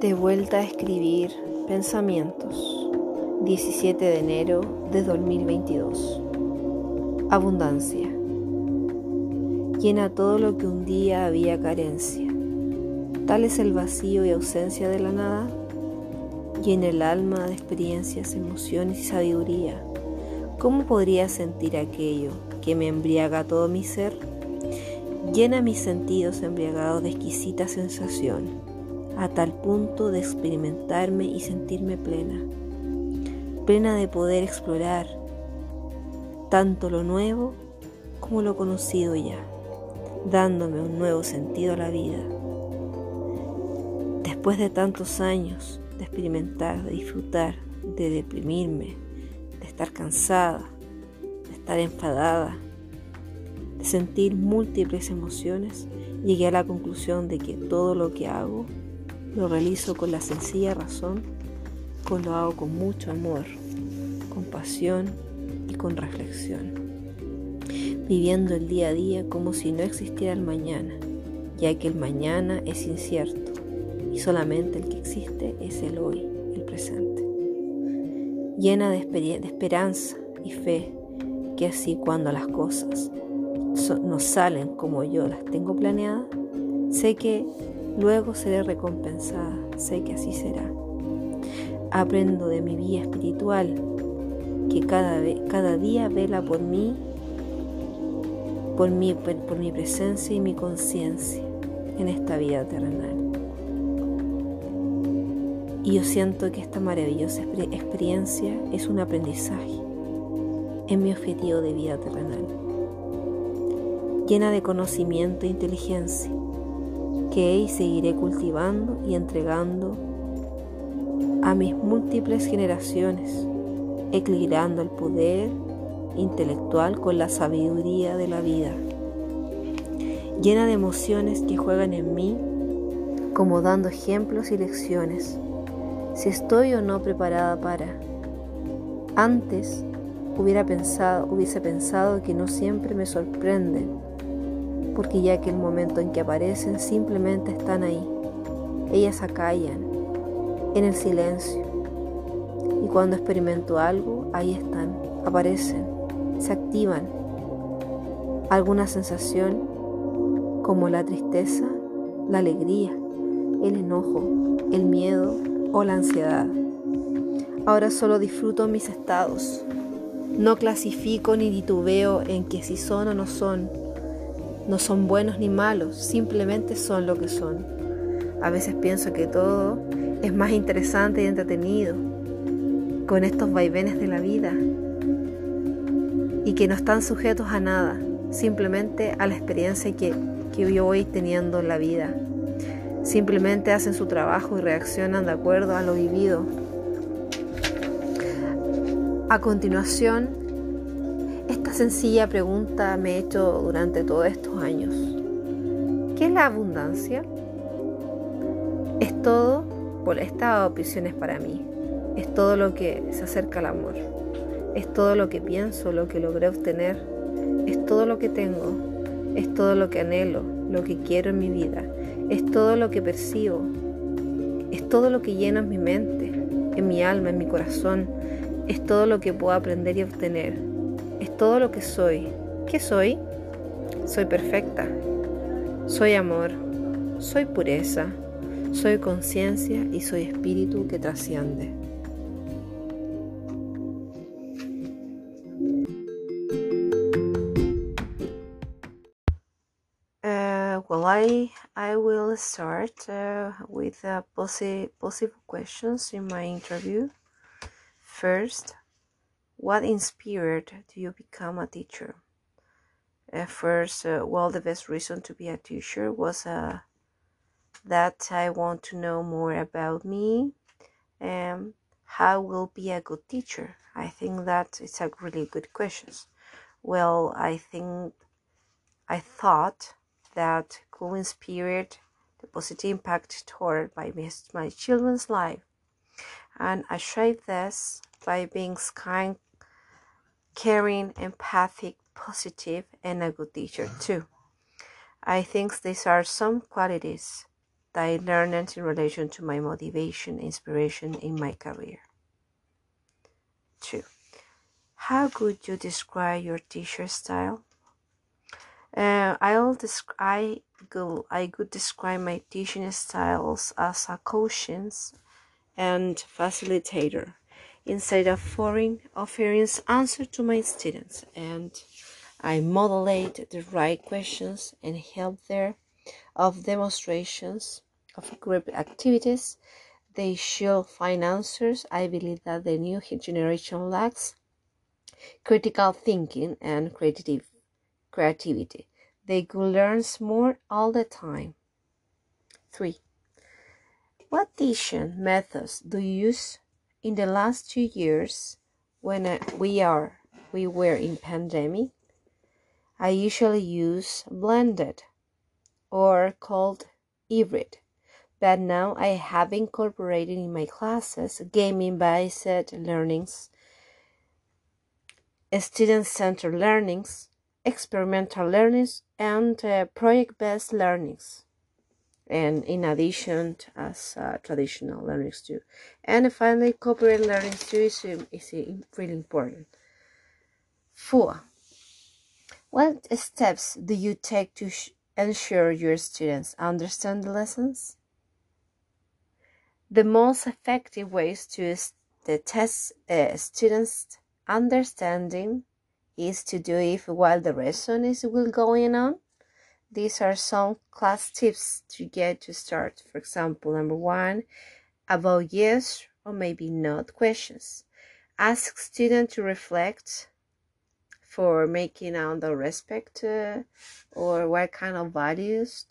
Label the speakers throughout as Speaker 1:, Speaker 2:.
Speaker 1: De vuelta a escribir pensamientos. 17 de enero de 2022. Abundancia. Llena todo lo que un día había carencia. Tal es el vacío y ausencia de la nada. Llena el alma de experiencias, emociones y sabiduría. ¿Cómo podría sentir aquello que me embriaga todo mi ser? Llena mis sentidos embriagados de exquisita sensación a tal punto de experimentarme y sentirme plena, plena de poder explorar tanto lo nuevo como lo conocido ya, dándome un nuevo sentido a la vida. Después de tantos años de experimentar, de disfrutar, de deprimirme, de estar cansada, de estar enfadada, de sentir múltiples emociones, llegué a la conclusión de que todo lo que hago lo realizo con la sencilla razón, con lo hago con mucho amor, con pasión y con reflexión, viviendo el día a día como si no existiera el mañana, ya que el mañana es incierto y solamente el que existe es el hoy, el presente. Llena de, de esperanza y fe, que así cuando las cosas no salen como yo las tengo planeadas, sé que Luego seré recompensada, sé que así será. Aprendo de mi vida espiritual, que cada, cada día vela por mí, por mi, por mi presencia y mi conciencia en esta vida terrenal. Y yo siento que esta maravillosa experiencia es un aprendizaje en mi objetivo de vida terrenal, llena de conocimiento e inteligencia que seguiré cultivando y entregando a mis múltiples generaciones, equilibrando el poder intelectual con la sabiduría de la vida, llena de emociones que juegan en mí, como dando ejemplos y lecciones, si estoy o no preparada para. Antes hubiera pensado, hubiese pensado que no siempre me sorprenden porque ya que el momento en que aparecen simplemente están ahí. Ellas acallan en el silencio. Y cuando experimento algo, ahí están, aparecen, se activan. Alguna sensación como la tristeza, la alegría, el enojo, el miedo o la ansiedad. Ahora solo disfruto mis estados. No clasifico ni titubeo en que si son o no son no son buenos ni malos, simplemente son lo que son. A veces pienso que todo es más interesante y entretenido con estos vaivenes de la vida y que no están sujetos a nada, simplemente a la experiencia que, que yo voy teniendo en la vida. Simplemente hacen su trabajo y reaccionan de acuerdo a lo vivido. A continuación, sencilla pregunta me he hecho durante todos estos años. ¿Qué es la abundancia? Es todo, por esta opción es para mí, es todo lo que se acerca al amor, es todo lo que pienso, lo que logré obtener, es todo lo que tengo, es todo lo que anhelo, lo que quiero en mi vida, es todo lo que percibo, es todo lo que llena en mi mente, en mi alma, en mi corazón, es todo lo que puedo aprender y obtener es todo lo que soy. ¿Qué soy? Soy perfecta. Soy amor. Soy pureza. Soy conciencia y soy espíritu que trasciende. Uh, well, I I will start uh, with uh, possi possible questions in my interview. First, what inspired do you become a teacher? At first, uh, well, the best reason to be a teacher was uh, that I want to know more about me and how will be a good teacher. I think that it's a really good question. Well, I think I thought that could inspire the positive impact toward my, my children's life. And I tried this by being kind caring, empathic, positive, and a good teacher too. I think these are some qualities that I learned in relation to my motivation, inspiration in my career. Two, how could you describe your teacher style? Uh, I'll desc- I go I could describe my teaching styles as a coaching and facilitator instead of offering offering answer to my students and I modulate the right questions and help there of demonstrations of group activities. They should find answers. I believe that the new generation lacks critical thinking and creative creativity. They could learn more all the time. 3. What teaching methods do you use in the last two years when uh, we are we were in pandemic? I usually use blended or called hybrid, but now I have incorporated in my classes gaming based learnings, student centered learnings, experimental learnings, and uh, project based learnings. And in addition, as uh, traditional learnings too. And finally, cooperative learning too is, is really important. Four, what steps do you take to ensure your students understand the lessons? The most effective ways to test uh, students' understanding is to do it while the lesson is will going on. These are some class tips to get to start. For example, number one, about yes or maybe not questions. Ask students to reflect for making out the respect uh, or what kind of values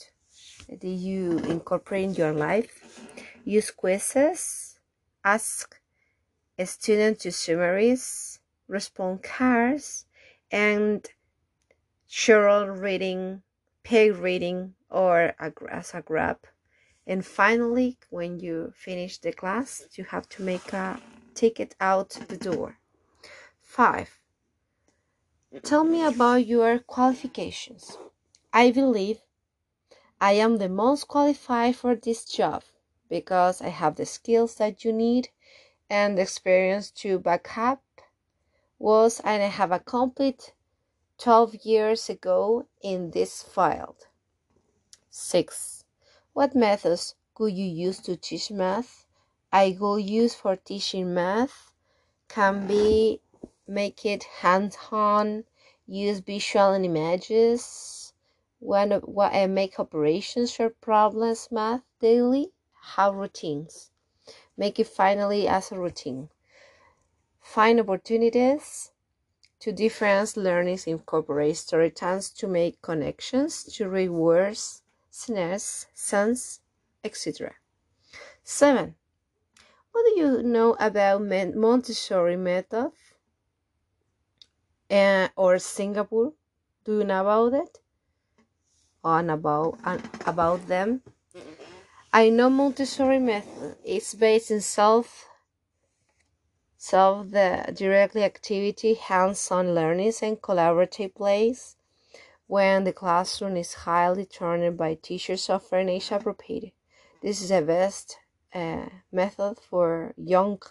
Speaker 1: do you incorporate in your life use quizzes ask a student to summaries respond cards and short reading peg reading or as a grab and finally when you finish the class you have to make a ticket out the door. Five. Tell me about your qualifications. I believe I am the most qualified for this job because I have the skills that you need and the experience to back up was and I have a complete 12 years ago in this field. 6. What methods could you use to teach math? I will use for teaching math can be make it hands-on, use visual and images, when what I make operations for problems math daily, have routines. Make it finally as a routine. Find opportunities to difference learnings, incorporate story times to make connections, to read words, scenes, sense, etc. 7. What do you know about Montessori method? uh, or Singapore. Do you know about it? On about about them. I know Montessori method is based in self self the directly activity, hands-on learnings and collaborative plays when the classroom is highly turned by teachers offering age appropriate. This is the best uh, method for young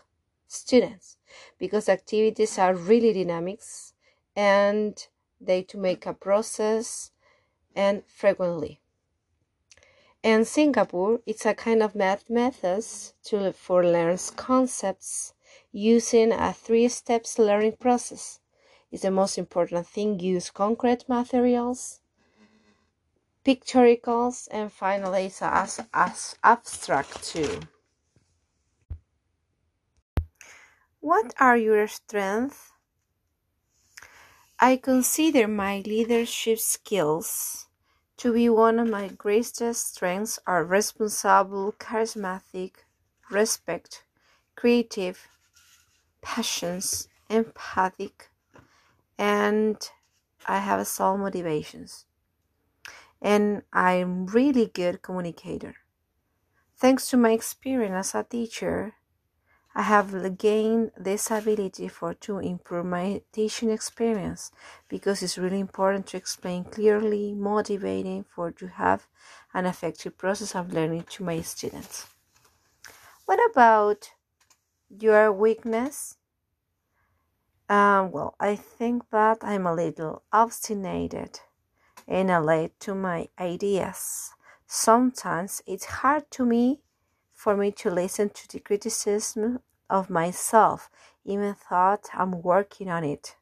Speaker 1: students because activities are really dynamics and they to make a process and frequently. In Singapore, it's a kind of math methods to for learns concepts using a three steps learning process. Is the most important thing. Use concrete materials, pictorials, and finally it's as, as abstract too. What are your strengths? I consider my leadership skills to be one of my greatest strengths are responsible, charismatic, respect, creative, passions, empathic, and I have a solid motivations. And I'm really good communicator. Thanks to my experience as a teacher, I have gained this ability for to improve my teaching experience because it's really important to explain clearly, motivating for to have an effective process of learning to my students. What about your weakness? Um, well, I think that I'm a little obstinate and late to my ideas. Sometimes it's hard to me for me to listen to the criticism of myself, even though I'm working on it.